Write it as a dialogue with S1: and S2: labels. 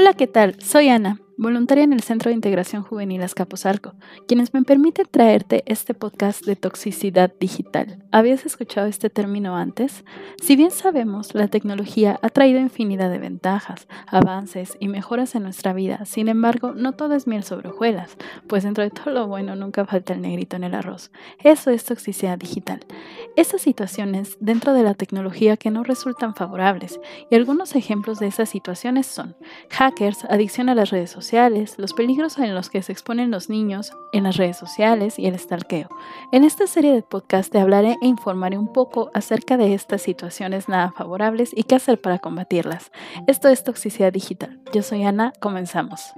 S1: Hola, ¿qué tal? Soy Ana voluntaria en el Centro de Integración Juvenil Azcapotzalco, quienes me permiten traerte este podcast de toxicidad digital. ¿Habías escuchado este término antes? Si bien sabemos, la tecnología ha traído infinidad de ventajas, avances y mejoras en nuestra vida, sin embargo, no todo es miel sobre hojuelas, pues dentro de todo lo bueno nunca falta el negrito en el arroz. Eso es toxicidad digital. Estas situaciones dentro de la tecnología que no resultan favorables, y algunos ejemplos de esas situaciones son hackers, adicción a las redes sociales, los peligros en los que se exponen los niños en las redes sociales y el stalkeo. En esta serie de podcast te hablaré e informaré un poco acerca de estas situaciones nada favorables y qué hacer para combatirlas. Esto es Toxicidad Digital. Yo soy Ana, comenzamos.